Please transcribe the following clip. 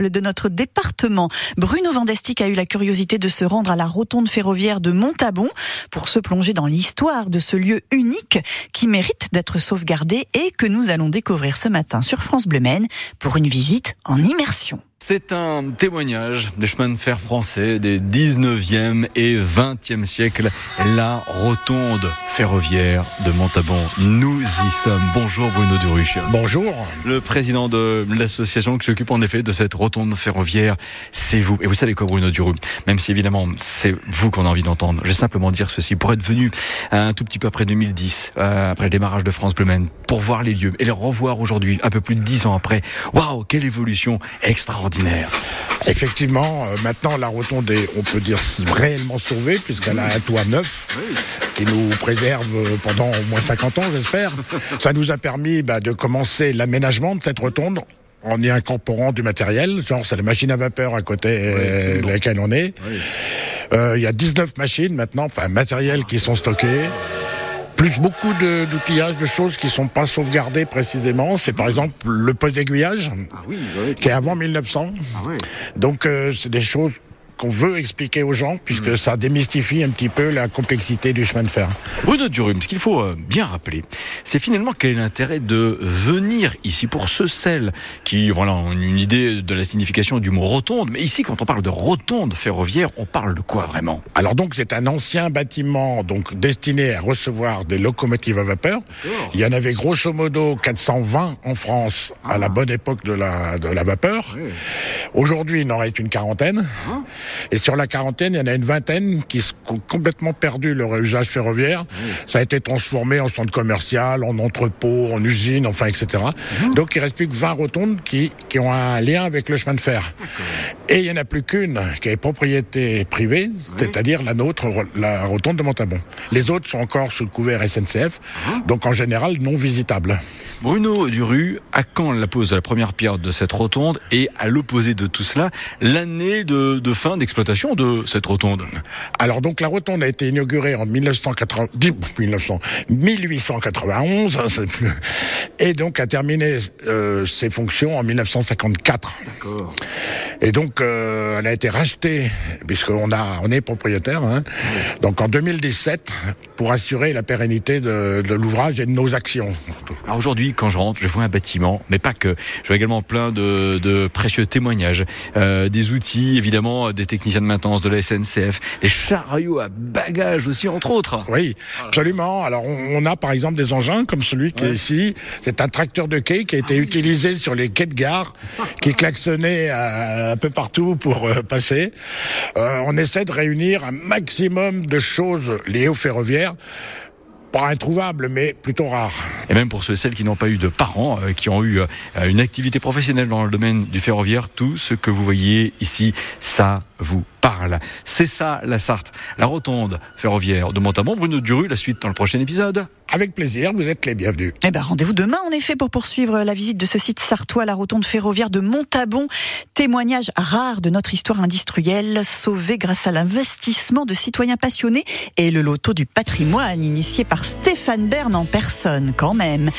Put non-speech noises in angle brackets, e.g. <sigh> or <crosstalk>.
de notre département. Bruno Vandestick a eu la curiosité de se rendre à la rotonde ferroviaire de Montabon pour se plonger dans l'histoire de ce lieu unique qui mérite d'être sauvegardé et que nous allons découvrir ce matin sur France Bleu pour une visite en immersion. C'est un témoignage des chemins de fer français des 19e et 20e siècles. La rotonde ferroviaire de Montabon. Nous y sommes. Bonjour Bruno Duruche. Bonjour. Le président de l'association qui s'occupe en effet de cette rotonde ferroviaire, c'est vous. Et vous savez quoi Bruno Duruche? Même si évidemment c'est vous qu'on a envie d'entendre. Je vais simplement dire ceci. Pour être venu un tout petit peu après 2010, euh, après le démarrage de France Bleu pour voir les lieux et les revoir aujourd'hui, un peu plus de dix ans après. Waouh, quelle évolution extraordinaire Effectivement, euh, maintenant la rotonde est, on peut dire, réellement sauvée puisqu'elle a un toit neuf qui nous préserve pendant au moins 50 ans, j'espère. Ça nous a permis bah, de commencer l'aménagement de cette rotonde en y incorporant du matériel, genre c'est la machine à vapeur à côté de laquelle on est. Euh, il y a 19 machines maintenant, enfin matériel qui sont stockés plus beaucoup d'outillages, de, choses qui sont pas sauvegardées précisément. C'est par exemple le poste d'aiguillage, ah qui est avant 1900. Ah Donc euh, c'est des choses qu'on veut expliquer aux gens, puisque ça démystifie un petit peu la complexité du chemin de fer. Bruno Durum, ce qu'il faut euh, bien rappeler, c'est finalement quel est l'intérêt de venir ici pour ce sel qui voilà, ont une idée de la signification du mot rotonde. Mais ici, quand on parle de rotonde ferroviaire, on parle de quoi vraiment? Alors donc, c'est un ancien bâtiment donc destiné à recevoir des locomotives à vapeur. Il y en avait grosso modo 420 en France à la ah. bonne époque de la, de la vapeur. Aujourd'hui, il en reste une quarantaine. Ah. Et sur la quarantaine, il y en a une vingtaine qui ont complètement perdu leur usage ferroviaire. Ça a été transformé en centre commercial, en entrepôt, en usine, enfin, etc. Mhm. Donc il reste plus que 20 rotondes qui, qui ont un lien avec le chemin de fer. Et il n'y en a plus qu'une qui est propriété privée, c'est-à-dire la nôtre, la rotonde de Montabon. Les autres sont encore sous le couvert SNCF, ah. donc en général non visitables. Bruno Duru, à quand la pose de la première pierre de cette rotonde et à l'opposé de tout cela, l'année de, fin d'exploitation de cette rotonde? Alors donc la rotonde a été inaugurée en 1980, 1900, 1891 hein, et donc a terminé euh, ses fonctions en 1954. D'accord. Et donc euh, elle a été rachetée puisqu'on a on est propriétaire. Hein, donc en 2017 pour assurer la pérennité de, de l'ouvrage et de nos actions. Alors aujourd'hui quand je rentre, je vois un bâtiment, mais pas que. Je vois également plein de, précieux témoignages, euh, des outils, évidemment, des techniciens de maintenance de la SNCF, des chariots à bagages aussi, entre autres. Oui, absolument. Alors, on, a par exemple des engins comme celui qui est ici. C'est un tracteur de quai qui a été ah utilisé sur les quais de gare, qui <laughs> klaxonnait euh, un peu partout pour euh, passer. on essaie de réunir un maximum de choses liées au ferroviaire pas introuvable, mais plutôt rare. Et même pour ceux et celles qui n'ont pas eu de parents, euh, qui ont eu euh, une activité professionnelle dans le domaine du ferroviaire, tout ce que vous voyez ici, ça vous parle. C'est ça la Sarthe, la rotonde ferroviaire de Montamont. Bruno Duru, la suite dans le prochain épisode. Avec plaisir, vous êtes les bienvenus. Eh ben, rendez-vous demain, en effet, pour poursuivre la visite de ce site sartois, la rotonde ferroviaire de Montabon. Témoignage rare de notre histoire industrielle, sauvée grâce à l'investissement de citoyens passionnés et le loto du patrimoine initié par Stéphane Bern en personne, quand même.